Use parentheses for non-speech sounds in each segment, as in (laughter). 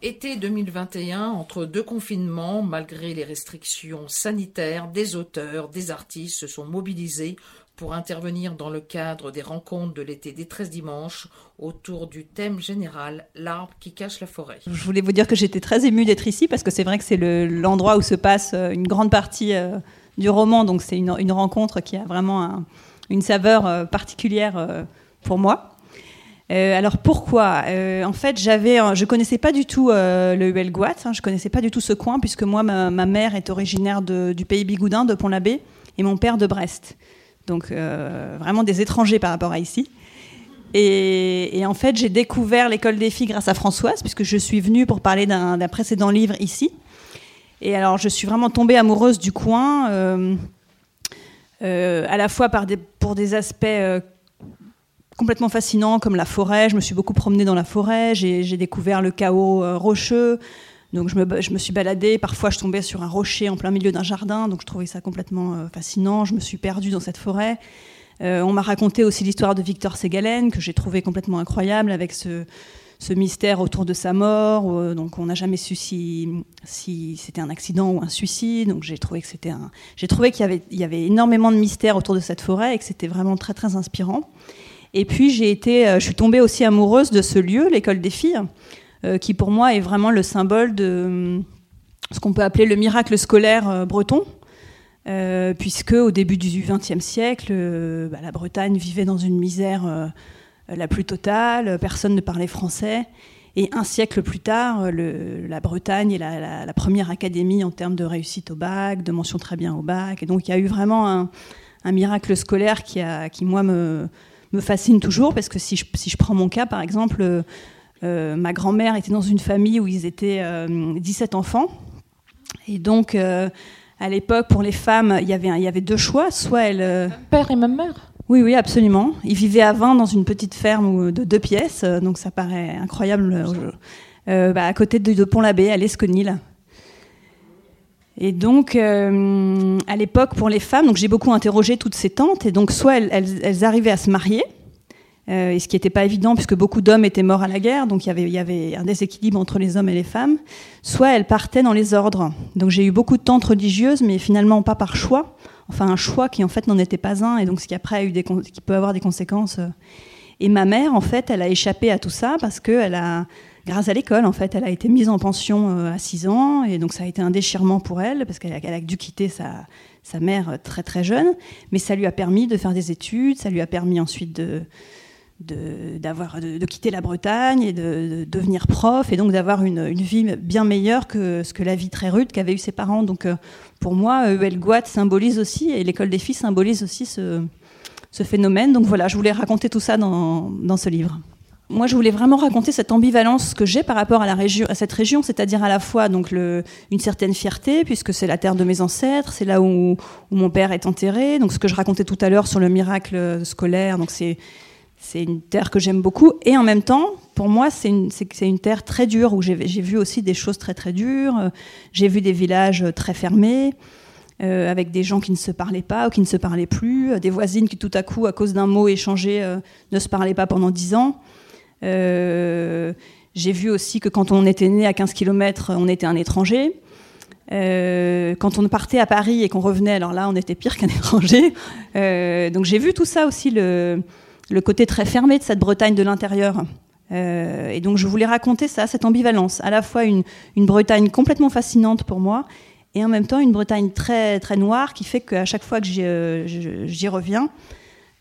Été 2021, entre deux confinements, malgré les restrictions sanitaires, des auteurs, des artistes se sont mobilisés pour intervenir dans le cadre des rencontres de l'été des 13 dimanches autour du thème général L'arbre qui cache la forêt. Je voulais vous dire que j'étais très émue d'être ici parce que c'est vrai que c'est l'endroit où se passe euh, une grande partie euh, du roman, donc c'est une, rencontre qui a vraiment une saveur euh, particulière pour moi. Euh, alors pourquoi? Euh, En fait, j'avais, je connaissais pas du tout euh, le Huelgoat, hein, je connaissais pas du tout ce coin puisque moi, ma, mère est originaire du pays Bigoudin, de Pont-l'Abbé, et mon père de Brest. Donc vraiment des étrangers par rapport à ici. Et, en fait, j'ai découvert l'école des filles grâce à Françoise, puisque je suis venue pour parler d'un précédent livre ici. Et alors, je suis vraiment tombée amoureuse du coin, à la fois pour des aspects complètement fascinant comme la forêt. Je me suis beaucoup promenée dans la forêt, j'ai découvert le chaos euh, rocheux. Donc je me, suis baladée, parfois je tombais sur un rocher en plein milieu d'un jardin, donc je trouvais ça complètement euh, fascinant. Je me suis perdue dans cette forêt. Euh, on m'a raconté aussi l'histoire de Victor Ségalen, que j'ai trouvé complètement incroyable, avec ce, mystère autour de sa mort. donc on n'a jamais su si, c'était un accident ou un suicide. Donc j'ai trouvé qu'il y y avait énormément de mystères autour de cette forêt et que c'était vraiment très très inspirant. Et puis j'ai été, euh, je suis tombée aussi amoureuse de ce lieu, l'école des filles, euh, qui pour moi est vraiment le symbole de euh, ce qu'on peut appeler le miracle scolaire breton. puisque au début du XXe siècle, bah, la Bretagne vivait dans une misère la plus totale, personne ne parlait français. Et un siècle plus tard, la Bretagne est la, première académie en termes de réussite au bac, de mention très bien au bac. Et donc il y a eu vraiment un, un miracle scolaire qui, a, qui moi, me, me fascine toujours parce que si je, si je prends mon cas, par exemple, euh, euh, ma grand-mère était dans une famille où ils étaient 17 euh, enfants. Et donc, à l'époque, pour les femmes, il y avait, il y avait deux choix. Soit elle. Père et même mère oui, oui, absolument. Ils vivaient à 20 dans une petite ferme de deux pièces, donc ça paraît incroyable. Bah, à côté de, Pont-l'Abbé, à l'Esconil. Et donc, euh, à l'époque, pour les femmes, donc j'ai beaucoup interrogé toutes ces tantes, et donc soit elles, arrivaient à se marier, euh, et ce qui n'était pas évident puisque beaucoup d'hommes étaient morts à la guerre, donc il y, avait, il y avait un déséquilibre entre les hommes et les femmes, soit elles partaient dans les ordres. Donc j'ai eu beaucoup de tantes religieuses, mais finalement pas par choix, enfin un choix qui en fait n'en était pas un, et donc ce qui après a eu des, qui peut avoir des conséquences. Euh. Et ma mère, en fait, elle a échappé à tout ça parce qu'elle a grâce à l'école, en fait. Elle a été mise en pension euh, à 6 ans, et donc ça a été un déchirement pour elle, parce qu'elle a, dû quitter sa, mère très très jeune, mais ça lui a permis de faire des études, ça lui a permis ensuite de, de, quitter la Bretagne et de, devenir prof, et donc d'avoir une, vie bien meilleure que ce que la vie très rude qu'avaient eu ses parents. Donc euh, pour moi, Huelgoat symbolise aussi, et l'école des filles symbolise aussi ce, phénomène. Donc voilà, je voulais raconter tout ça dans ce livre moi, je voulais vraiment raconter cette ambivalence que j'ai par rapport à, cette région, c'est-à-dire à la fois donc une certaine fierté, puisque c'est la terre de mes ancêtres, c'est là où, mon père est enterré. Donc, ce que je racontais tout à l'heure sur le miracle scolaire, donc c'est une terre que j'aime beaucoup. Et en même temps, pour moi, c'est une, terre très dure où j'ai vu aussi des choses très très dures. J'ai vu des villages très fermés. Euh, avec des gens qui ne se parlaient pas ou qui ne se parlaient plus, des voisines qui tout à coup, à cause d'un mot échangé, euh, ne se parlaient pas pendant dix ans. Euh, j'ai vu aussi que quand on était né à 15 km, on était un étranger. Euh, quand on partait à Paris et qu'on revenait, alors là, on était pire qu'un (laughs) étranger. Euh, donc j'ai vu tout ça aussi, le, côté très fermé de cette Bretagne de l'intérieur. et donc je voulais raconter ça, cette ambivalence, à la fois une, une, Bretagne complètement fascinante pour moi, et en même temps une Bretagne très très noire qui fait qu'à chaque fois que j'y reviens,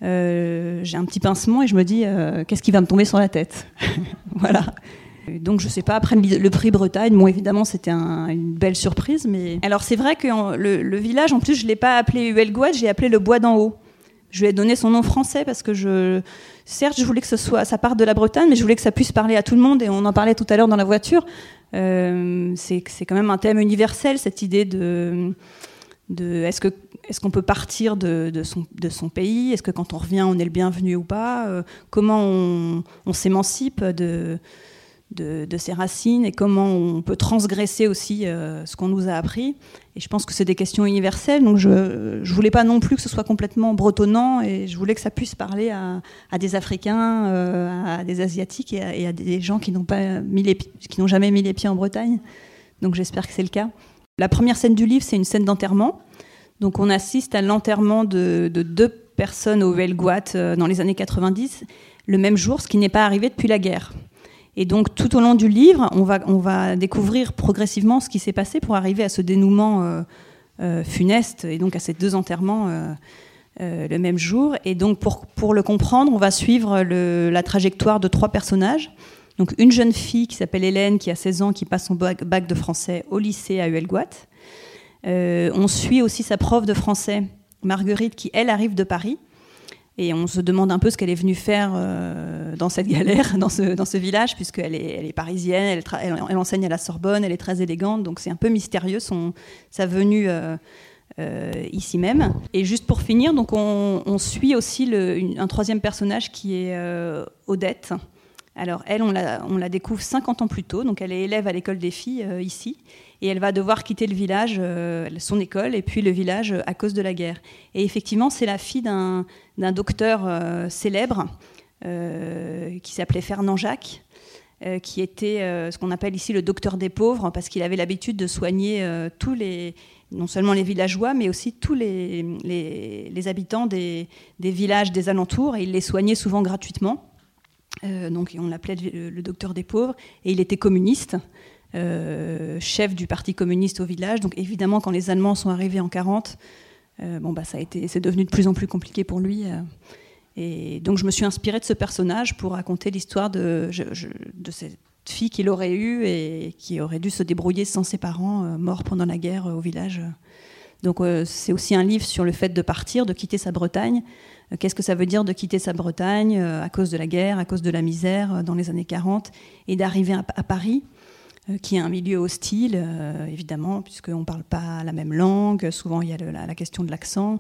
euh, j'ai un petit pincement et je me dis euh, qu'est-ce qui va me tomber sur la tête (laughs) Voilà. Donc je sais pas, après le, prix Bretagne, bon évidemment c'était une belle surprise, mais... Alors c'est vrai que le, village, en plus je l'ai pas appelé Huelgoat, j'ai appelé le Bois d'en haut. Je lui ai donné son nom français parce que je... Certes, je voulais que ce soit, ça parte de la Bretagne, mais je voulais que ça puisse parler à tout le monde, et on en parlait tout à l'heure dans la voiture. Euh, c'est quand même un thème universel, cette idée de... de est-ce que est-ce qu'on peut partir de, son, pays? Est-ce que quand on revient, on est le bienvenu ou pas? Euh, Comment on, s'émancipe de, ses racines et comment on peut transgresser aussi euh, ce qu'on nous a appris? Et je pense que c'est des questions universelles, donc je ne voulais pas non plus que ce soit complètement bretonnant et je voulais que ça puisse parler à, des Africains, euh, à des Asiatiques et à, des gens n'ont pas mis les, qui n'ont jamais mis les pieds en Bretagne. Donc j'espère que c'est le cas. La première scène du livre, c'est une scène d'enterrement. Donc on assiste à l'enterrement de, deux personnes au Huelgoat euh, dans les années 90, le même jour, ce qui n'est pas arrivé depuis la guerre. Et donc tout au long du livre, on va, découvrir progressivement ce qui s'est passé pour arriver à ce dénouement euh, euh, funeste et donc à ces deux enterrements le même jour. Et donc pour, le comprendre, on va suivre la trajectoire de trois personnages. Donc une jeune fille qui s'appelle Hélène, qui a 16 ans, qui passe son bac, de français au lycée à Huelgoat. Euh, on suit aussi sa prof de français, Marguerite, qui elle arrive de Paris. Et on se demande un peu ce qu'elle est venue faire euh, dans cette galère, (laughs) dans ce, village, puisqu'elle est, elle est parisienne, elle, enseigne à la Sorbonne, elle est très élégante, donc c'est un peu mystérieux sa venue euh, ici même. Et juste pour finir, donc on, suit aussi un troisième personnage qui est Odette, alors elle, on la, découvre 50 ans plus tôt, donc elle est élève à l'école des filles ici, et elle va devoir quitter le village, euh, son école, et puis le village à cause de la guerre. Et effectivement, c'est la fille d'un docteur euh, célèbre qui s'appelait Fernand Jacques, qui était ce qu'on appelle ici le docteur des pauvres, parce qu'il avait l'habitude de soigner tous les, non seulement les villageois, mais aussi tous les, habitants des, des, villages des alentours, et il les soignait souvent gratuitement. Euh, donc on l'appelait le, docteur des pauvres, et il était communiste, euh, chef du parti communiste au village. Donc évidemment, quand les Allemands sont arrivés en 40, euh, bon bah ça a été, c'est devenu de plus en plus compliqué pour lui. et donc je me suis inspirée de ce personnage pour raconter l'histoire de, cette fille qu'il aurait eue et qui aurait dû se débrouiller sans ses parents, morts pendant la guerre au village. Donc c'est aussi un livre sur le fait de partir, de quitter sa Bretagne, euh, qu'est-ce que ça veut dire de quitter sa Bretagne euh, à cause de la guerre, à cause de la misère euh, dans les années 40, et d'arriver à, Paris, qui est un milieu hostile, évidemment, puisqu'on ne parle pas la même langue, souvent il y a la, question de l'accent.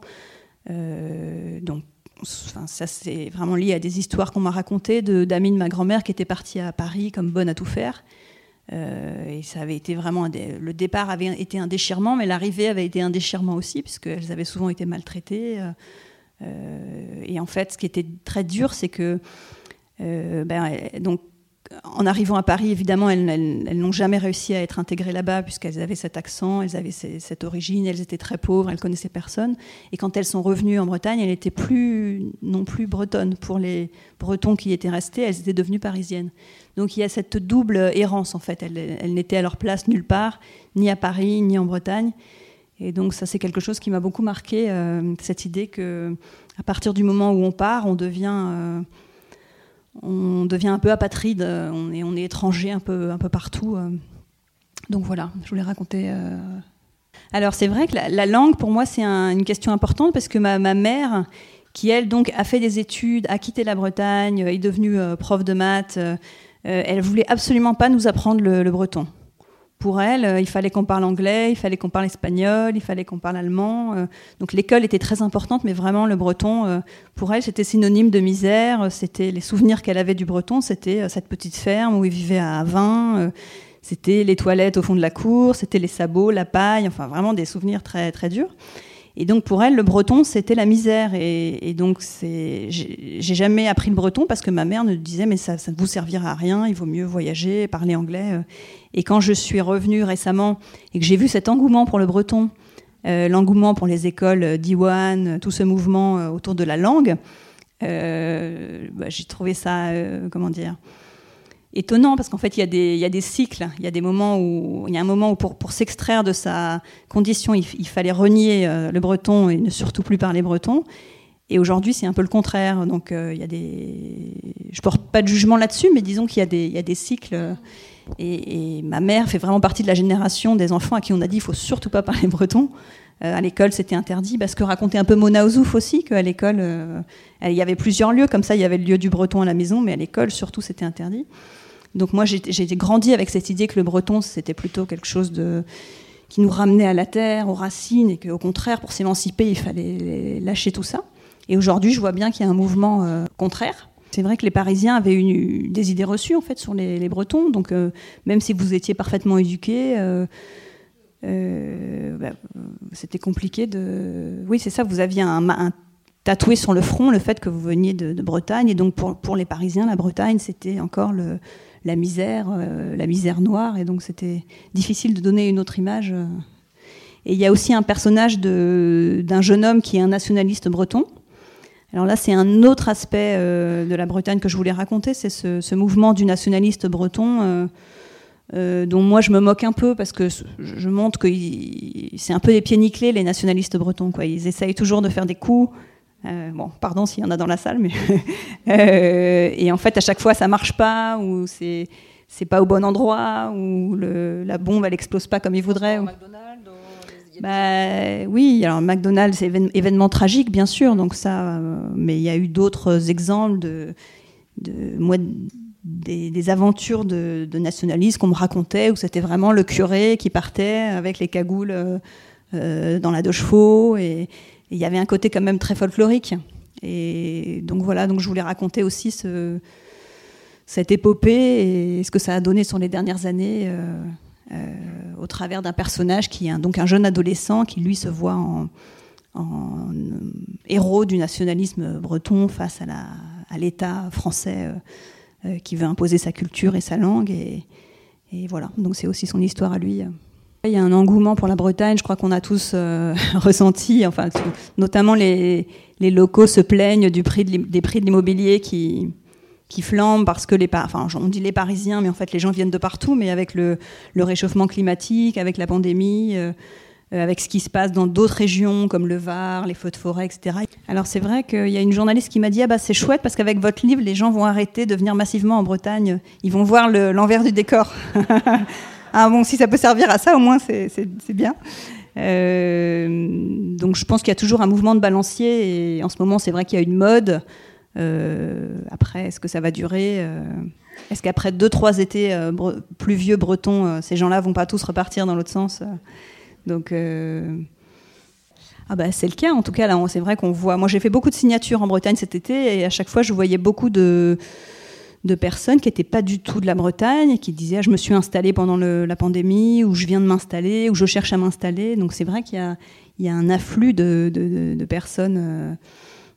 donc, ça, c'est vraiment lié à des histoires qu'on m'a racontées d'amis de, ma grand-mère qui était partie à Paris comme bonne à tout faire. et ça avait été vraiment. le départ avait été un déchirement, mais l'arrivée avait été un déchirement aussi, puisqu'elles avaient souvent été maltraitées. Euh, et en fait, ce qui était très dur, c'est que euh, ben, donc en arrivant à Paris, évidemment, elles, n'ont jamais réussi à être intégrées là-bas puisqu'elles avaient cet accent, elles avaient cette origine, elles étaient très pauvres, elles connaissaient personne. Et quand elles sont revenues en Bretagne, elles n'étaient plus non plus bretonnes. Pour les Bretons qui étaient restés, elles étaient devenues parisiennes. Donc il y a cette double errance en fait. Elles, elles n'étaient à leur place nulle part, ni à Paris, ni en Bretagne. Et donc ça, c'est quelque chose qui m'a beaucoup marqué, euh, cette idée que à partir du moment où on part, on devient, euh, on devient un peu apatride, on est, on est étranger un peu, un peu partout. Euh. Donc voilà, je voulais raconter. Alors c'est vrai que la, langue, pour moi, c'est une question importante parce que ma, ma, mère, qui elle donc a fait des études, a quitté la Bretagne, est devenue prof de maths, elle voulait absolument pas nous apprendre le breton pour elle, euh, il fallait qu'on parle anglais, il fallait qu'on parle espagnol, il fallait qu'on parle allemand. Euh. donc l'école était très importante, mais vraiment le breton, euh, pour elle, c'était synonyme de misère. C'était les souvenirs qu'elle avait du breton, c'était cette petite ferme où il vivait à 20. C'était les toilettes au fond de la cour, c'était les sabots, la paille, enfin vraiment des souvenirs très très durs. Et donc pour elle, le breton, c'était la misère. Et, donc c'est, j'ai jamais appris le breton parce que ma mère me disait mais ça, ça ne vous servira à rien, il vaut mieux voyager, parler anglais. Et quand je suis revenue récemment et que j'ai vu cet engouement pour le breton, euh, l'engouement pour les écoles d'Iwan, tout ce mouvement euh, autour de la langue, euh, bah, j'ai trouvé ça, comment dire, étonnant parce qu'en fait il y, a des, cycles, il y a des moments où il y a un moment où pour, s'extraire de sa condition, il, fallait renier le breton et ne surtout plus parler breton. Et aujourd'hui, c'est un peu le contraire. Donc, il y a des. Je porte pas de jugement là-dessus, mais disons qu'il y, a des, il y a des cycles. Et, ma mère fait vraiment partie de la génération des enfants à qui on a dit il faut surtout pas parler breton. Euh, à l'école, c'était interdit. Parce que racontait un peu Mona Ouzouf aussi, qu'à l'école, euh, il y avait plusieurs lieux comme ça. Il y avait le lieu du breton à la maison, mais à l'école, surtout, c'était interdit. Donc moi, j'ai grandi avec cette idée que le breton, c'était plutôt quelque chose qui nous ramenait à la terre, aux racines, et qu'au contraire, pour s'émanciper, il fallait lâcher tout ça. Et aujourd'hui, je vois bien qu'il y a un mouvement euh, contraire C'est vrai que les Parisiens avaient eu des idées reçues en fait sur les, Bretons. Donc même si vous étiez parfaitement éduqués, bah, c'était compliqué de. Oui, c'est ça. Vous aviez un, tatoué sur le front le fait que vous veniez de, Bretagne. Et donc pour, pour, les Parisiens, la Bretagne, c'était encore le, la misère, la misère noire. Et donc c'était difficile de donner une autre image. Et il y a aussi un personnage d'un jeune homme qui est un nationaliste breton. Alors là, c'est un autre aspect euh, de la Bretagne que je voulais raconter, c'est ce, mouvement du nationaliste breton. Euh, euh, dont moi je me moque un peu parce que je montre que c'est un peu des pieds nickelés les nationalistes bretons. Ils essayent toujours de faire des coups. Bon, pardon s'il y en a dans la salle, mais (laughs) et en fait à chaque fois ça marche pas ou c'est c'est pas au bon endroit ou le, la bombe elle explose pas comme ils voudraient. Ou... Bah, oui, alors McDonald's, c'est événement tragique, bien sûr, donc ça, euh, mais il y a eu d'autres exemples de, de moi, des, aventures de, nationalistes qu'on me racontait, où c'était vraiment le curé qui partait avec les cagoules euh, euh, dans la deux chevaux, et il y avait un côté quand même très folklorique. Et donc voilà, donc je voulais raconter aussi ce, cette épopée et ce que ça a donné sur les dernières années. Euh, au travers d'un personnage qui est donc un jeune adolescent qui lui se voit en, euh, héros du nationalisme breton face à l'État français euh, qui veut imposer sa culture et sa langue. Et, voilà, donc c'est aussi son histoire à lui. Il y a un engouement pour la Bretagne, je crois qu'on a tous (laughs) ressenti, enfin, notamment les, locaux se plaignent du prix des prix de l'immobilier qui, qui flambent parce que les, enfin, on dit les Parisiens, mais en fait les gens viennent de partout, mais avec le, réchauffement climatique, avec la pandémie, euh, euh, avec ce qui se passe dans d'autres régions comme le Var, les feux de forêt, etc. Alors c'est vrai qu'il y a une journaliste qui m'a dit ah bah c'est chouette parce qu'avec votre livre les gens vont arrêter de venir massivement en Bretagne, ils vont voir l'envers du décor. (laughs) ah bon si ça peut servir à ça au moins c'est bien. Euh, donc je pense qu'il y a toujours un mouvement de balancier et en ce moment c'est vrai qu'il y a une mode. Euh, après, est-ce que ça va durer euh, Est-ce qu'après deux, trois étés euh, pluvieux bretons, ces gens-là vont pas tous repartir dans l'autre sens Donc. Ah bah c'est le cas en tout cas c'est vrai qu'on voit moi j'ai fait beaucoup de signatures en Bretagne cet été et à chaque fois je voyais beaucoup de, de personnes qui n'étaient pas du tout de la Bretagne qui disaient je me suis installée pendant la pandémie ou je viens de m'installer ou je cherche à m'installer. Donc c'est vrai qu'il y, a, un afflux de, personnes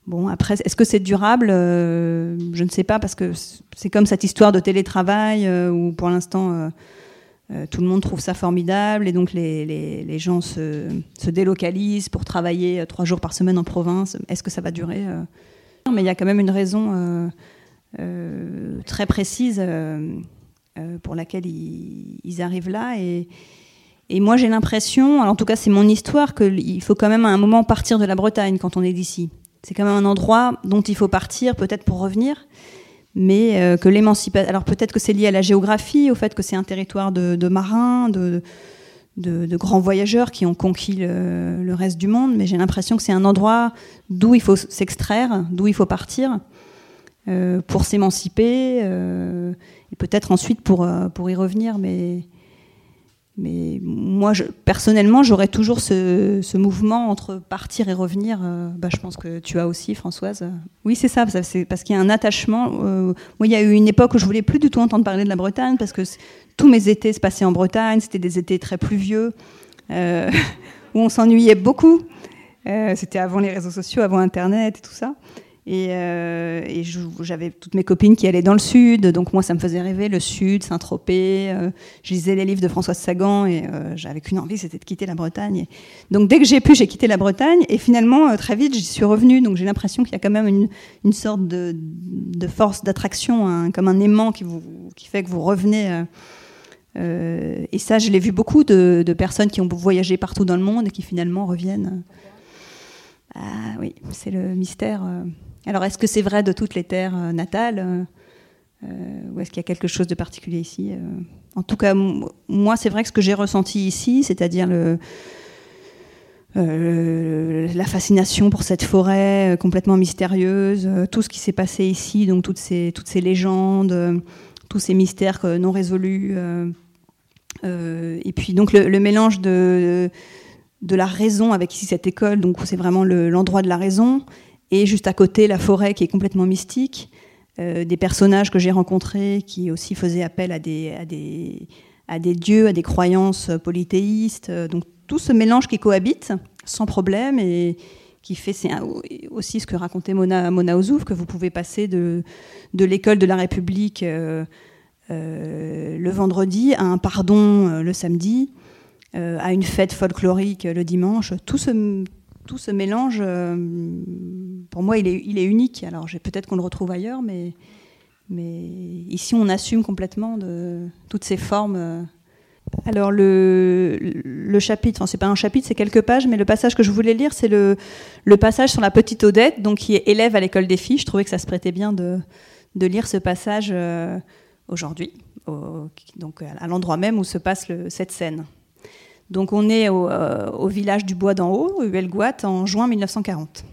Bon, après, est-ce que c'est durable? Euh, Je ne sais pas, parce que c'est comme cette histoire de télétravail euh, où pour l'instant euh, tout le monde trouve ça formidable et donc les, gens se, se, délocalisent pour travailler trois jours par semaine en province. Est-ce que ça va durer Mais il y a quand même une raison très précise pour laquelle ils, arrivent là et. Moi, j'ai l'impression, en tout cas, c'est mon histoire, qu'il faut quand même à un moment partir de la Bretagne quand on est d'ici. C'est quand même un endroit dont il faut partir, peut-être pour revenir, mais euh, que l'émancipation. Alors peut-être que c'est lié à la géographie, au fait que c'est un territoire de, marins, de, grands voyageurs qui ont conquis le, reste du monde, mais j'ai l'impression que c'est un endroit d'où il faut s'extraire, d'où il faut partir euh, pour s'émanciper, euh, et peut-être ensuite pour, pour y revenir, mais mais moi, personnellement, j'aurais toujours ce, mouvement entre partir et revenir. Euh, bah, je pense que tu as aussi, Françoise. Oui, c'est ça, c'est parce qu'il y a un attachement. Euh, moi, il y a eu une époque où je voulais plus du tout entendre parler de la Bretagne parce que tous mes étés se passaient en Bretagne. C'était des étés très pluvieux euh, (laughs) où on s'ennuyait beaucoup. C'était avant les réseaux sociaux, avant Internet et tout ça. Et, euh, j'avais toutes mes copines qui allaient dans le sud, donc moi ça me faisait rêver, le sud, Saint-Tropez. Euh, je lisais les livres de Françoise Sagan et euh, j'avais qu'une envie, c'était de quitter la Bretagne. Donc dès que j'ai pu, j'ai quitté la Bretagne et finalement très vite j'y suis revenue. Donc j'ai l'impression qu'il y a quand même une, sorte de, force d'attraction, comme un aimant qui, fait que vous revenez. et ça, je l'ai vu beaucoup de, de, personnes qui ont voyagé partout dans le monde et qui finalement reviennent. Ah oui, c'est le mystère. Alors, est-ce que c'est vrai de toutes les terres euh, natales euh, euh, Ou est-ce qu'il y a quelque chose de particulier ici En tout cas, moi, c'est vrai que ce que j'ai ressenti ici, c'est-à-dire le, la fascination pour cette forêt complètement mystérieuse, tout ce qui s'est passé ici, donc toutes ces, toutes ces légendes, tous ces mystères non résolus. et puis donc le, mélange de, de la raison avec ici cette école, donc c'est vraiment l'endroit de la raison, et juste à côté la forêt qui est complètement mystique. des personnages que j'ai rencontrés qui aussi faisaient appel à des, à des, à des dieux, à des croyances polythéistes. Donc tout ce mélange qui cohabite sans problème et qui fait c'est aussi ce que racontait Mona, Mona Ozouf, que vous pouvez passer de, de l'école de la République euh, euh, le vendredi à un pardon euh, le samedi, à une fête folklorique le dimanche. Tout ce, tout ce mélange, pour moi, il est, unique. Alors peut-être qu'on le retrouve ailleurs, mais, ici on assume complètement toutes ces formes alors le, chapitre, enfin c'est pas un chapitre, c'est quelques pages, mais le passage que je voulais lire, c'est le, passage sur la petite Odette, donc qui est élève à l'école des filles. Je trouvais que ça se prêtait bien de, lire ce passage euh, aujourd'hui, donc à l'endroit même où se passe cette scène. Donc on est au, euh, au village du Bois d'en Haut, Huelgoat, en juin 1940.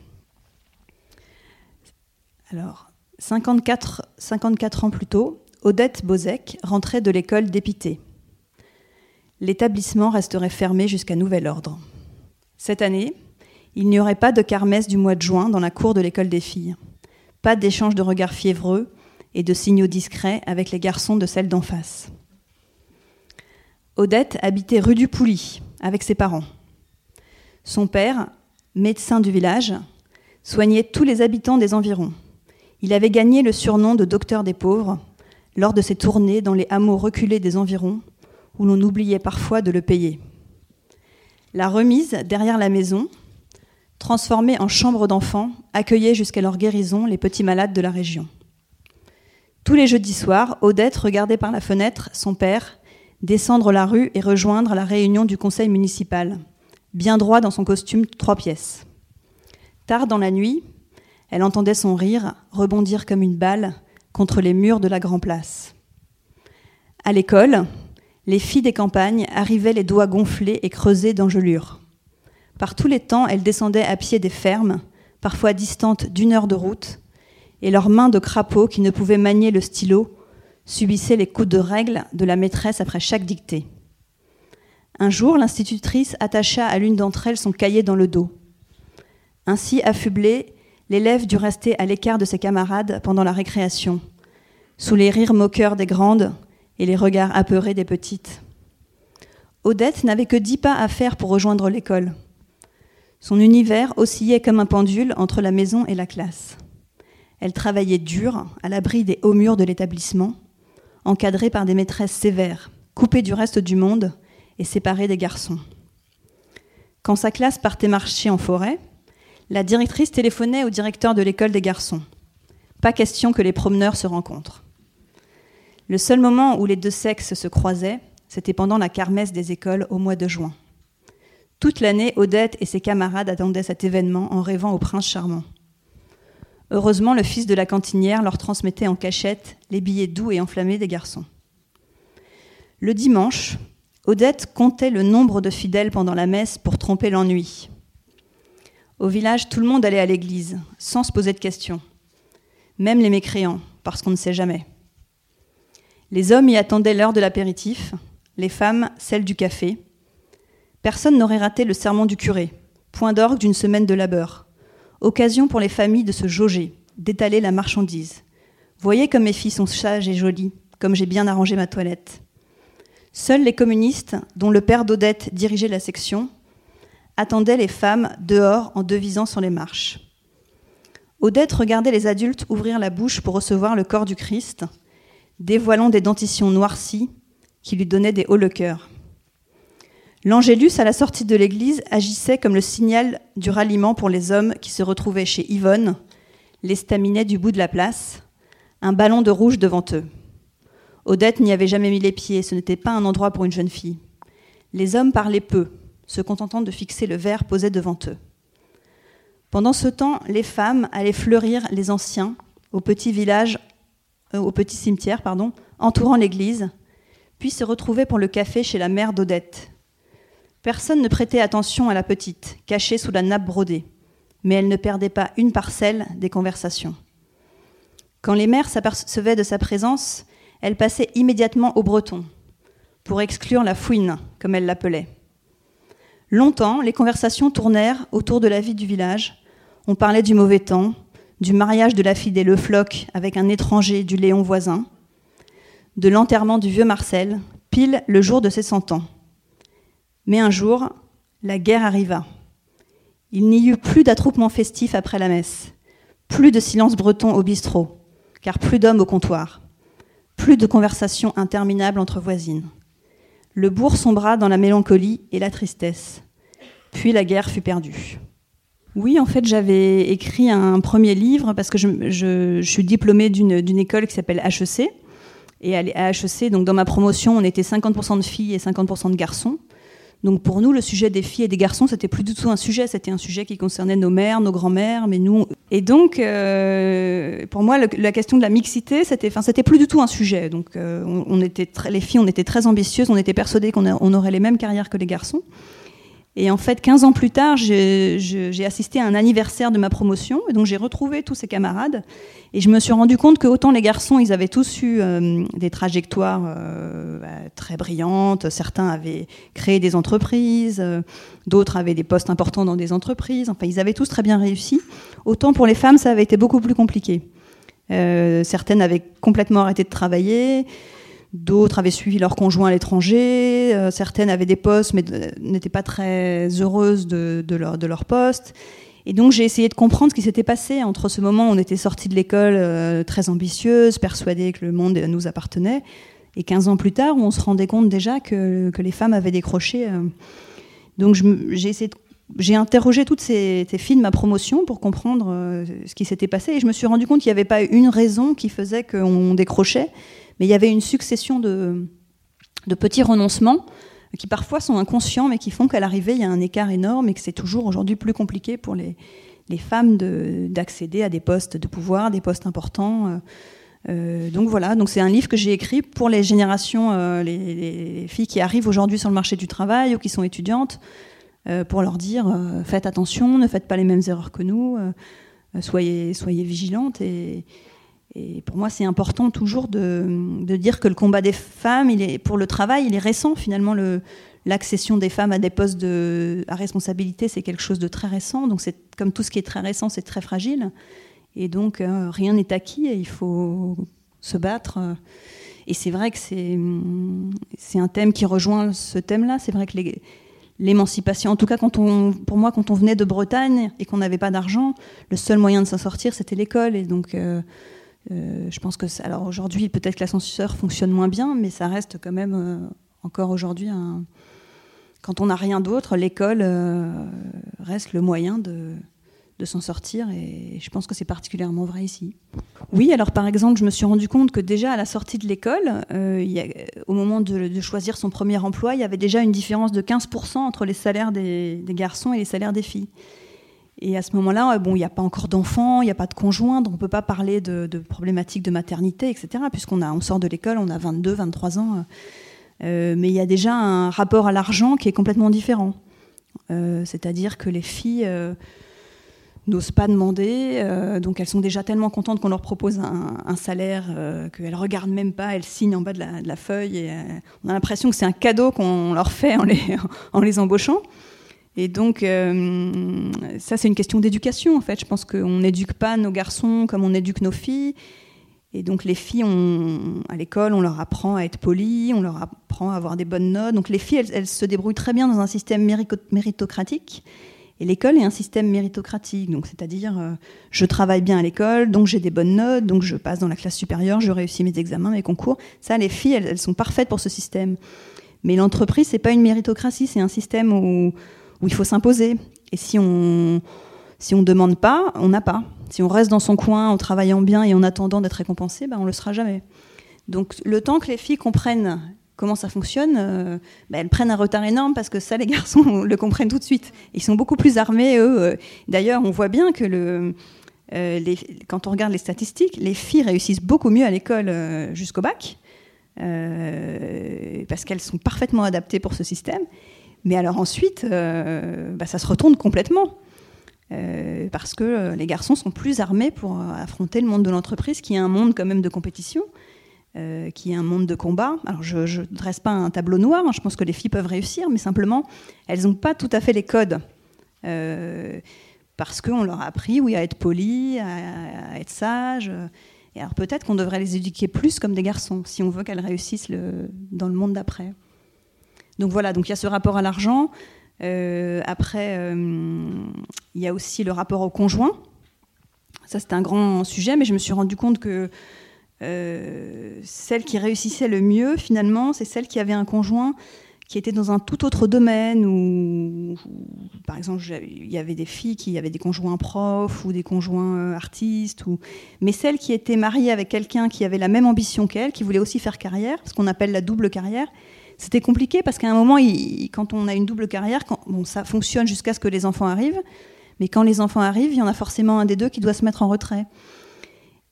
Alors, 54, 54 ans plus tôt, Odette Bozek rentrait de l'école d'Épité l'établissement resterait fermé jusqu'à nouvel ordre. Cette année, il n'y aurait pas de kermesse du mois de juin dans la cour de l'école des filles, pas d'échange de regards fiévreux et de signaux discrets avec les garçons de celle d'en face. Odette habitait rue du Pouly avec ses parents. Son père, médecin du village, soignait tous les habitants des environs. Il avait gagné le surnom de docteur des pauvres lors de ses tournées dans les hameaux reculés des environs où l'on oubliait parfois de le payer. La remise derrière la maison, transformée en chambre d'enfants, accueillait jusqu'à leur guérison les petits malades de la région. Tous les jeudis soirs, Odette regardait par la fenêtre son père descendre la rue et rejoindre la réunion du conseil municipal, bien droit dans son costume trois pièces. Tard dans la nuit, elle entendait son rire rebondir comme une balle contre les murs de la Grand Place. À l'école, les filles des campagnes arrivaient les doigts gonflés et creusés d'engelures. Par tous les temps, elles descendaient à pied des fermes, parfois distantes d'une heure de route, et leurs mains de crapaud qui ne pouvaient manier le stylo subissaient les coups de règle de la maîtresse après chaque dictée. Un jour, l'institutrice attacha à l'une d'entre elles son cahier dans le dos. Ainsi affublée, l'élève dut rester à l'écart de ses camarades pendant la récréation, sous les rires moqueurs des grandes et les regards apeurés des petites. Odette n'avait que dix pas à faire pour rejoindre l'école. Son univers oscillait comme un pendule entre la maison et la classe. Elle travaillait dur, à l'abri des hauts murs de l'établissement, encadrée par des maîtresses sévères, coupée du reste du monde et séparée des garçons. Quand sa classe partait marcher en forêt, la directrice téléphonait au directeur de l'école des garçons. Pas question que les promeneurs se rencontrent. Le seul moment où les deux sexes se croisaient, c'était pendant la carmesse des écoles au mois de juin. Toute l'année, Odette et ses camarades attendaient cet événement en rêvant au prince charmant. Heureusement, le fils de la cantinière leur transmettait en cachette les billets doux et enflammés des garçons. Le dimanche, Odette comptait le nombre de fidèles pendant la messe pour tromper l'ennui. Au village, tout le monde allait à l'église, sans se poser de questions. Même les mécréants, parce qu'on ne sait jamais. Les hommes y attendaient l'heure de l'apéritif, les femmes celle du café. Personne n'aurait raté le serment du curé, point d'orgue d'une semaine de labeur. Occasion pour les familles de se jauger, d'étaler la marchandise. Voyez comme mes filles sont sages et jolies, comme j'ai bien arrangé ma toilette. Seuls les communistes, dont le père d'Odette dirigeait la section, attendaient les femmes dehors en devisant sur les marches. Odette regardait les adultes ouvrir la bouche pour recevoir le corps du Christ, dévoilant des dentitions noircies qui lui donnaient des hauts le cœur. L'Angélus, à la sortie de l'église, agissait comme le signal du ralliement pour les hommes qui se retrouvaient chez Yvonne, l'estaminet du bout de la place, un ballon de rouge devant eux. Odette n'y avait jamais mis les pieds, ce n'était pas un endroit pour une jeune fille. Les hommes parlaient peu, se contentant de fixer le verre posé devant eux. Pendant ce temps, les femmes allaient fleurir les anciens au petit village euh, au petit cimetière, pardon, entourant l'église, puis se retrouver pour le café chez la mère d'Odette. Personne ne prêtait attention à la petite, cachée sous la nappe brodée, mais elle ne perdait pas une parcelle des conversations. Quand les mères s'apercevaient de sa présence, elle passait immédiatement au breton, pour exclure la fouine, comme elle l'appelait. Longtemps, les conversations tournèrent autour de la vie du village. On parlait du mauvais temps, du mariage de la fille des Le Floch avec un étranger du Léon voisin, de l'enterrement du vieux Marcel, pile le jour de ses cent ans. Mais un jour, la guerre arriva. Il n'y eut plus d'attroupement festif après la messe, plus de silence breton au bistrot, car plus d'hommes au comptoir, plus de conversations interminables entre voisines. Le bourg sombra dans la mélancolie et la tristesse. Puis la guerre fut perdue. Oui, en fait, j'avais écrit un premier livre parce que je, suis diplômée d'une école qui s'appelle HEC. Et à HEC, donc dans ma promotion, on était 50% de filles et 50% de garçons. Donc pour nous, le sujet des filles et des garçons, c'était plus du tout un sujet, c'était un sujet qui concernait nos mères, nos grands-mères, mais nous. Et donc, euh, pour moi, la question de la mixité, c'était, enfin, c'était plus du tout un sujet. Donc, euh, on, était les filles, on était très ambitieuses, on était persuadées qu'on aurait les mêmes carrières que les garçons. Et en fait, 15 ans plus tard, j'ai assisté à un anniversaire de ma promotion, et donc j'ai retrouvé tous ces camarades, et je me suis rendu compte que autant les garçons, ils avaient tous eu euh, des trajectoires euh, bah, très brillantes, certains avaient créé des entreprises, euh, d'autres avaient des postes importants dans des entreprises, enfin, ils avaient tous très bien réussi. Autant pour les femmes, ça avait été beaucoup plus compliqué. certaines avaient complètement arrêté de travailler, D'autres avaient suivi leur conjoint à l'étranger, euh, certaines avaient des postes mais n'étaient pas très heureuses de, leur, poste. Et donc j'ai essayé de comprendre ce qui s'était passé entre ce moment où on était sorti de l'école euh, très ambitieuse, persuadée que le monde nous appartenait, et 15 ans plus tard où on se rendait compte déjà que, les femmes avaient décroché. Euh. Donc j'ai interrogé toutes ces, ces, filles de ma promotion pour comprendre ce qui s'était passé et je me suis rendu compte qu'il n'y avait pas une raison qui faisait qu'on décrochait, mais il y avait une succession de, petits renoncements qui parfois sont inconscients, mais qui font qu'à l'arrivée, il y a un écart énorme et que c'est toujours aujourd'hui plus compliqué pour les, femmes d'accéder à des postes de pouvoir, des postes importants. Euh, euh, donc voilà, donc c'est un livre que j'ai écrit pour les générations, euh, les, filles qui arrivent aujourd'hui sur le marché du travail ou qui sont étudiantes, pour leur dire faites attention, ne faites pas les mêmes erreurs que nous, soyez, soyez vigilantes et, et pour moi, c'est important toujours de, dire que le combat des femmes, pour le travail, il est récent. Finalement, l'accession des femmes à des postes à responsabilité, c'est quelque chose de très récent. Donc, comme tout ce qui est très récent, c'est très fragile. Et donc, euh, rien n'est acquis et il faut se battre. Et c'est vrai que c'est, un thème qui rejoint ce thème-là. C'est vrai que l'émancipation, en tout cas pour moi, quand on venait de Bretagne et qu'on n'avait pas d'argent, le seul moyen de s'en sortir, c'était l'école. Et donc, euh, euh, je pense que alors aujourd'hui peut-être que l'ascenseur fonctionne moins bien, mais ça reste quand même euh, encore aujourd'hui un... quand on n'a rien d'autre, l'école euh, reste le moyen de, de s'en sortir et je pense que c'est particulièrement vrai ici. Oui, alors par exemple, je me suis rendu compte que déjà à la sortie de l'école, au moment de, choisir son premier emploi, il y avait déjà une différence de 15% entre les salaires des, des garçons et les salaires des filles. Et à ce moment-là, bon, il n'y a pas encore d'enfants, il n'y a pas de conjoint, donc on ne peut pas parler de, problématiques de maternité, etc., puisqu'on on sort de l'école, on a 22, 23 ans. Euh, mais il y a déjà un rapport à l'argent qui est complètement différent. Euh, c'est-à-dire que les filles euh, n'osent pas demander, donc elles sont déjà tellement contentes qu'on leur propose un, salaire qu'elles ne regardent même pas, elles signent en bas de la, feuille, on a l'impression que c'est un cadeau qu'on leur fait en les (laughs) embauchant. Et donc, euh, ça, c'est une question d'éducation, en fait. Je pense qu'on n'éduque pas nos garçons comme on éduque nos filles. Et donc, les filles, à l'école, on leur apprend à être polies, on leur apprend à avoir des bonnes notes. Donc, les filles, elles, se débrouillent très bien dans un système méritocratique. Et l'école est un système méritocratique. Donc, c'est-à-dire, euh, je travaille bien à l'école, donc j'ai des bonnes notes, donc je passe dans la classe supérieure, je réussis mes examens, mes concours. Ça, les filles, elles, elles sont parfaites pour ce système. Mais l'entreprise, c'est pas une méritocratie, c'est un système où où il faut s'imposer. Et si on si on demande pas, on n'a pas. Si on reste dans son coin en travaillant bien et en attendant d'être récompensé, ben on le sera jamais. Donc le temps que les filles comprennent comment ça fonctionne, euh, ben, elles prennent un retard énorme parce que ça, les (laughs) garçons le comprennent tout de suite. Ils sont beaucoup plus armés, eux. Euh. D'ailleurs, on voit bien que le, euh, quand on regarde les statistiques, les filles réussissent beaucoup mieux à l'école jusqu'au bac parce qu'elles sont parfaitement adaptées pour ce système. Mais alors ensuite, euh, bah, ça se retourne complètement. Euh, parce que euh, les garçons sont plus armés pour affronter le monde de l'entreprise, qui est un monde quand même de compétition, qui est un monde de combat. Alors je ne dresse pas un tableau noir, hein, je pense que les filles peuvent réussir, mais simplement, elles n'ont pas tout à fait les codes parce qu'on leur a appris, oui, à être poli, à, être sage. Et alors peut-être qu'on devrait les éduquer plus comme des garçons, si on veut qu'elles réussissent dans le monde d'après. Donc voilà, donc il y a ce rapport à l'argent. Euh, après, euh, il y a aussi le rapport au conjoint. Ça, c'est un grand sujet, mais je me suis rendu compte que euh, celle qui réussissait le mieux, finalement, c'est celle qui avait un conjoint qui était dans un tout autre domaine, où, par exemple, il y avait des filles qui avaient des conjoints profs ou des conjoints artistes, ou... mais celle qui était mariée avec quelqu'un qui avait la même ambition qu'elle, qui voulait aussi faire carrière, ce qu'on appelle la double carrière, c'était compliqué parce qu'à un moment, quand on a une double carrière, bon, ça fonctionne jusqu'à ce que les enfants arrivent, mais quand les enfants arrivent, il y en a forcément un des deux qui doit se mettre en retrait.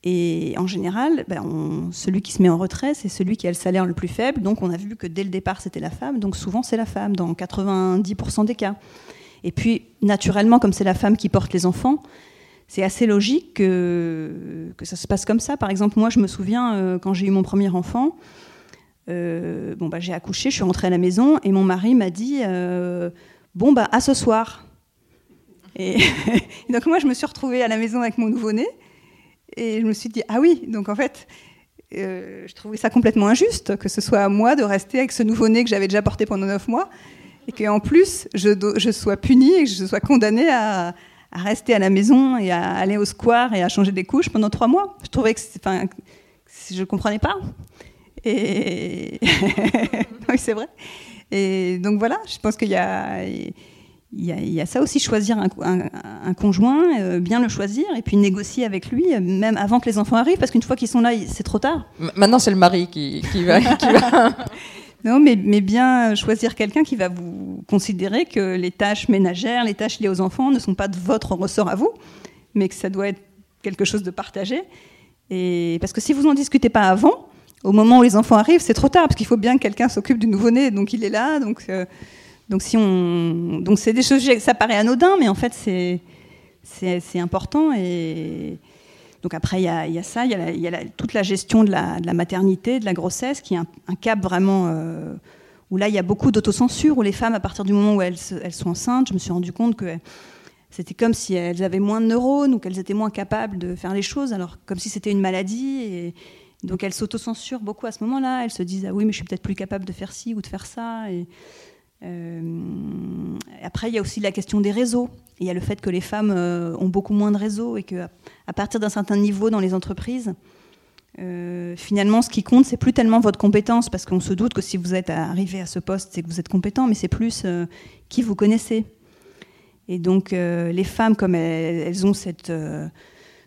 Et en général, ben, celui qui se met en retrait, c'est celui qui a le salaire le plus faible. Donc on a vu que dès le départ, c'était la femme. Donc souvent, c'est la femme, dans 90% des cas. Et puis, naturellement, comme c'est la femme qui porte les enfants, c'est assez logique que, que ça se passe comme ça. Par exemple, moi, je me souviens, euh, quand j'ai eu mon premier enfant, euh, bon, bah, j'ai accouché, je suis rentrée à la maison et mon mari m'a dit euh, Bon, bah, à ce soir. Et, (laughs) donc, moi, je me suis retrouvée à la maison avec mon nouveau-né et je me suis dit Ah oui, donc en fait, euh, je trouvais ça complètement injuste que ce soit à moi de rester avec ce nouveau-né que j'avais déjà porté pendant neuf mois et qu'en plus, je, je, sois punie et que je sois condamnée à, rester à la maison et à aller au square et à changer des couches pendant trois mois. Je trouvais que, enfin, je ne comprenais pas. Et (laughs) oui, c'est vrai. Et donc voilà, je pense qu'il y a, il y, a, ça aussi, choisir un, conjoint, euh, bien le choisir, et puis négocier avec lui, même avant que les enfants arrivent, parce qu'une fois qu'ils sont là, c'est trop tard. Maintenant, c'est le mari (laughs) qui, va. non, mais, mais, bien choisir quelqu'un qui va vous considérer que les tâches ménagères, les tâches liées aux enfants ne sont pas de votre ressort à vous, mais que ça doit être quelque chose de partagé. Et parce que si vous n'en discutez pas avant, au moment où les enfants arrivent, c'est trop tard parce qu'il faut bien que quelqu'un s'occupe du nouveau-né, donc il est là. Donc, euh, donc si on, donc c'est des choses, ça paraît anodin, mais en fait c'est c'est important et donc après il y a, y a, ça, il y a, toute la gestion de la, la, maternité, de la grossesse, qui est un, cap vraiment euh, où là il y a beaucoup d'autocensure où les femmes à partir du moment où elles, elles sont enceintes, je me suis rendu compte que c'était comme si elles avaient moins de neurones ou qu'elles étaient moins capables de faire les choses, alors comme si c'était une maladie donc elles s'autocensurent beaucoup à ce moment-là. Elles se disent ah oui mais je suis peut-être plus capable de faire ci ou de faire ça. Et, euh, après il y a aussi la question des réseaux. Il y a le fait que les femmes euh, ont beaucoup moins de réseaux et que à partir d'un certain niveau dans les entreprises, euh, finalement ce qui compte c'est plus tellement votre compétence parce qu'on se doute que si vous êtes arrivé à ce poste c'est que vous êtes compétent, mais c'est plus qui vous connaissez. Et donc les femmes comme elles ont cette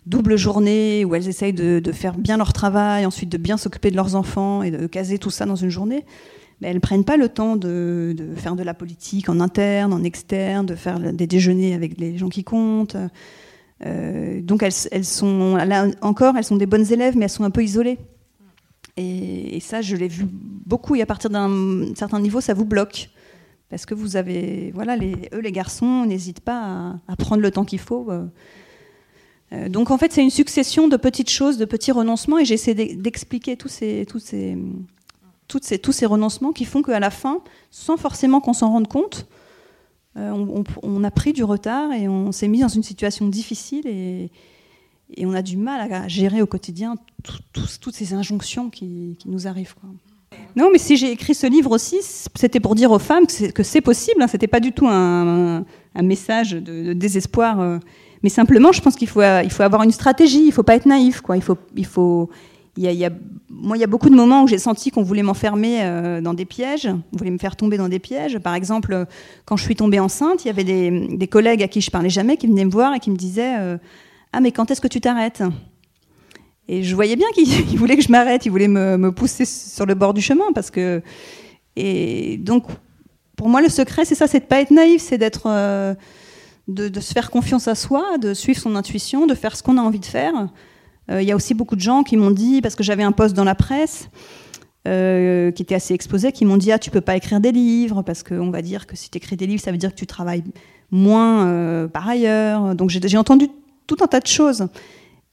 double journée où elles essayent de, faire bien leur travail, ensuite de bien s'occuper de leurs enfants et de caser tout ça dans une journée, mais elles ne prennent pas le temps de, faire de la politique en interne, en externe, de faire des déjeuners avec les gens qui comptent. Euh, donc elles, sont, encore, elles sont des bonnes élèves, mais elles sont un peu isolées. Et, ça, je l'ai vu beaucoup. Et à partir d'un certain niveau, ça vous bloque. Parce que vous avez, voilà, eux, les garçons, n'hésitent pas à, prendre le temps qu'il faut. Euh, donc en fait, c'est une succession de petites choses, de petits renoncements, et j'essaie d'expliquer tous ces, tous ces, toutes ces, tous ces renoncements qui font qu'à la fin, sans forcément qu'on s'en rende compte, euh, on, a pris du retard et on s'est mis dans une situation difficile et, et, on a du mal à gérer au quotidien toutes ces injonctions qui, qui nous arrivent. Non, mais si j'ai écrit ce livre aussi, c'était pour dire aux femmes que c'est possible. Hein, C'était pas du tout un, un message de, désespoir. Euh, mais simplement, je pense qu'il faut, il faut avoir une stratégie, il ne faut pas être naïf. Quoi. Il faut, il faut, il y a, moi, il y a beaucoup de moments où j'ai senti qu'on voulait m'enfermer euh, dans des pièges, on voulait me faire tomber dans des pièges. Par exemple, quand je suis tombée enceinte, il y avait des, des collègues à qui je parlais jamais qui venaient me voir et qui me disaient euh, Ah, mais quand est-ce que tu t'arrêtes? Et je voyais bien qu'ils (laughs) voulaient que je m'arrête, ils voulaient me, me, pousser sur le bord du chemin parce que. Et donc, pour moi, le secret, c'est ça c'est de pas être naïf, c'est d'être. Euh, de, se faire confiance à soi, de suivre son intuition, de faire ce qu'on a envie de faire. Euh, il y a aussi beaucoup de gens qui m'ont dit, parce que j'avais un poste dans la presse, euh, qui était assez exposé, qui m'ont dit ah tu peux pas écrire des livres parce qu'on va dire que si tu écris des livres ça veut dire que tu travailles moins euh, par ailleurs. Donc j'ai entendu tout un tas de choses.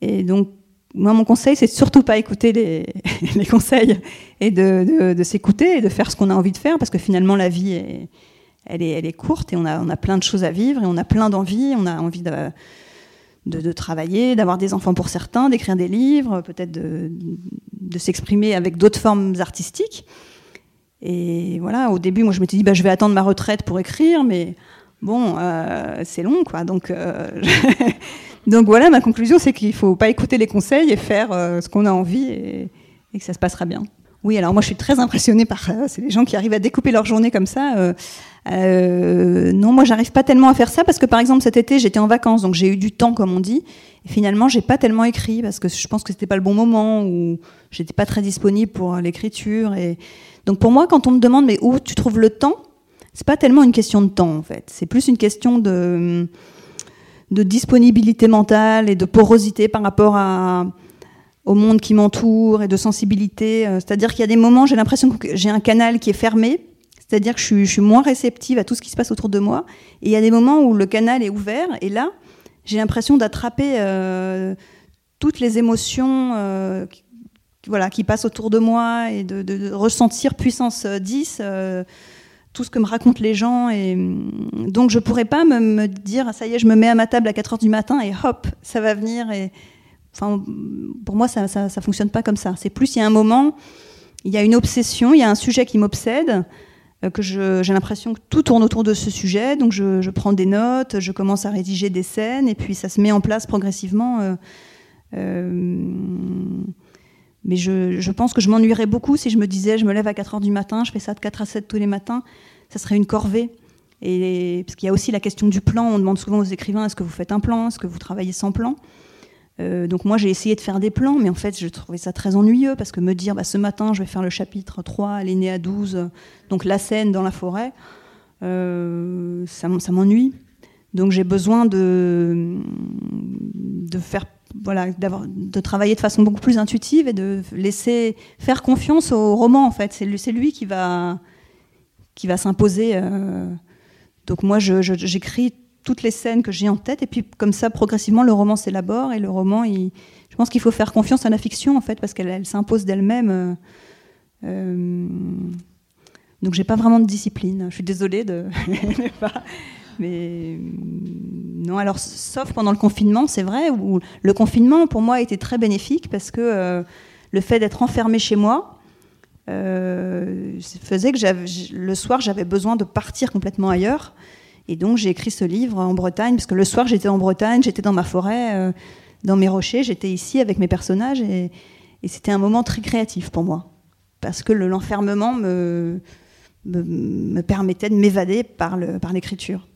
Et donc moi mon conseil c'est surtout pas écouter les, (laughs) conseils et de s'écouter et de faire ce qu'on a envie de faire parce que finalement la vie est, elle est, elle est courte et on a, on a plein de choses à vivre et on a plein d'envies. On a envie de, de, travailler, d'avoir des enfants pour certains, d'écrire des livres, peut-être de, de s'exprimer avec d'autres formes artistiques. Et voilà, au début, moi, je m'étais dit, bah, je vais attendre ma retraite pour écrire, mais bon, euh, c'est long, quoi. Donc, euh, (laughs) donc voilà, ma conclusion, c'est qu'il faut pas écouter les conseils et faire euh, ce qu'on a envie et, que ça se passera bien. Oui, alors moi, je suis très impressionnée par c'est les gens qui arrivent à découper leur journée comme ça. Euh, non, moi, j'arrive pas tellement à faire ça parce que, par exemple, cet été, j'étais en vacances, donc j'ai eu du temps, comme on dit. Et finalement, j'ai pas tellement écrit parce que je pense que c'était pas le bon moment ou j'étais pas très disponible pour l'écriture. Et donc, pour moi, quand on me demande mais où tu trouves le temps, c'est pas tellement une question de temps en fait. C'est plus une question de de disponibilité mentale et de porosité par rapport à, au monde qui m'entoure et de sensibilité. Euh, c'est-à-dire qu'il y a des moments, j'ai l'impression que j'ai un canal qui est fermé c'est-à-dire que je suis, moins réceptive à tout ce qui se passe autour de moi. Et il y a des moments où le canal est ouvert, et là, j'ai l'impression d'attraper euh, toutes les émotions euh, qui, voilà, qui passent autour de moi et de, ressentir puissance 10, euh, tout ce que me racontent les gens. Et, mm, donc je ne pourrais pas me, dire, ça y est, je me mets à ma table à 4 heures du matin et hop, ça va venir. Pour moi, ça ne fonctionne pas comme ça. C'est plus, il y a un moment, il y a une obsession, il y a un sujet qui m'obsède. Euh, que j'ai l'impression que tout tourne autour de ce sujet. Donc je, prends des notes, je commence à rédiger des scènes, et puis ça se met en place progressivement. Euh, euh, mais je, pense que je m'ennuierais beaucoup si je me disais je me lève à 4 heures du matin, je fais ça de 4 à 7 tous les matins. Ça serait une corvée. Et, parce qu'il y a aussi la question du plan. On demande souvent aux écrivains est-ce que vous faites un plan? Est-ce que vous travaillez sans plan? Euh, donc moi j'ai essayé de faire des plans, mais en fait je trouvais ça très ennuyeux parce que me dire bah, ce matin je vais faire le chapitre 3, elle est née à 12, donc la scène dans la forêt, euh, ça, m'ennuie. Donc j'ai besoin de, de faire voilà, de travailler de façon beaucoup plus intuitive et de laisser faire confiance au roman en fait. C'est lui, lui qui va, qui va s'imposer. Euh. Donc moi j'écris toutes les scènes que j'ai en tête, et puis comme ça, progressivement, le roman s'élabore, et le roman, je pense qu'il faut faire confiance à la fiction, en fait, parce qu'elle s'impose d'elle-même. Euh, euh... Donc j'ai pas vraiment de discipline. Je suis désolée de. (laughs) Mais non, alors sauf pendant le confinement, c'est vrai, où le confinement pour moi a été très bénéfique parce que euh, le fait d'être enfermé chez moi euh, faisait que le soir j'avais besoin de partir complètement ailleurs et donc j'ai écrit ce livre en Bretagne, parce que le soir j'étais en Bretagne, j'étais dans ma forêt, euh, dans mes rochers, j'étais ici avec mes personnages, et, c'était un moment très créatif pour moi, parce que l'enfermement me, me, me, permettait de m'évader par l'écriture.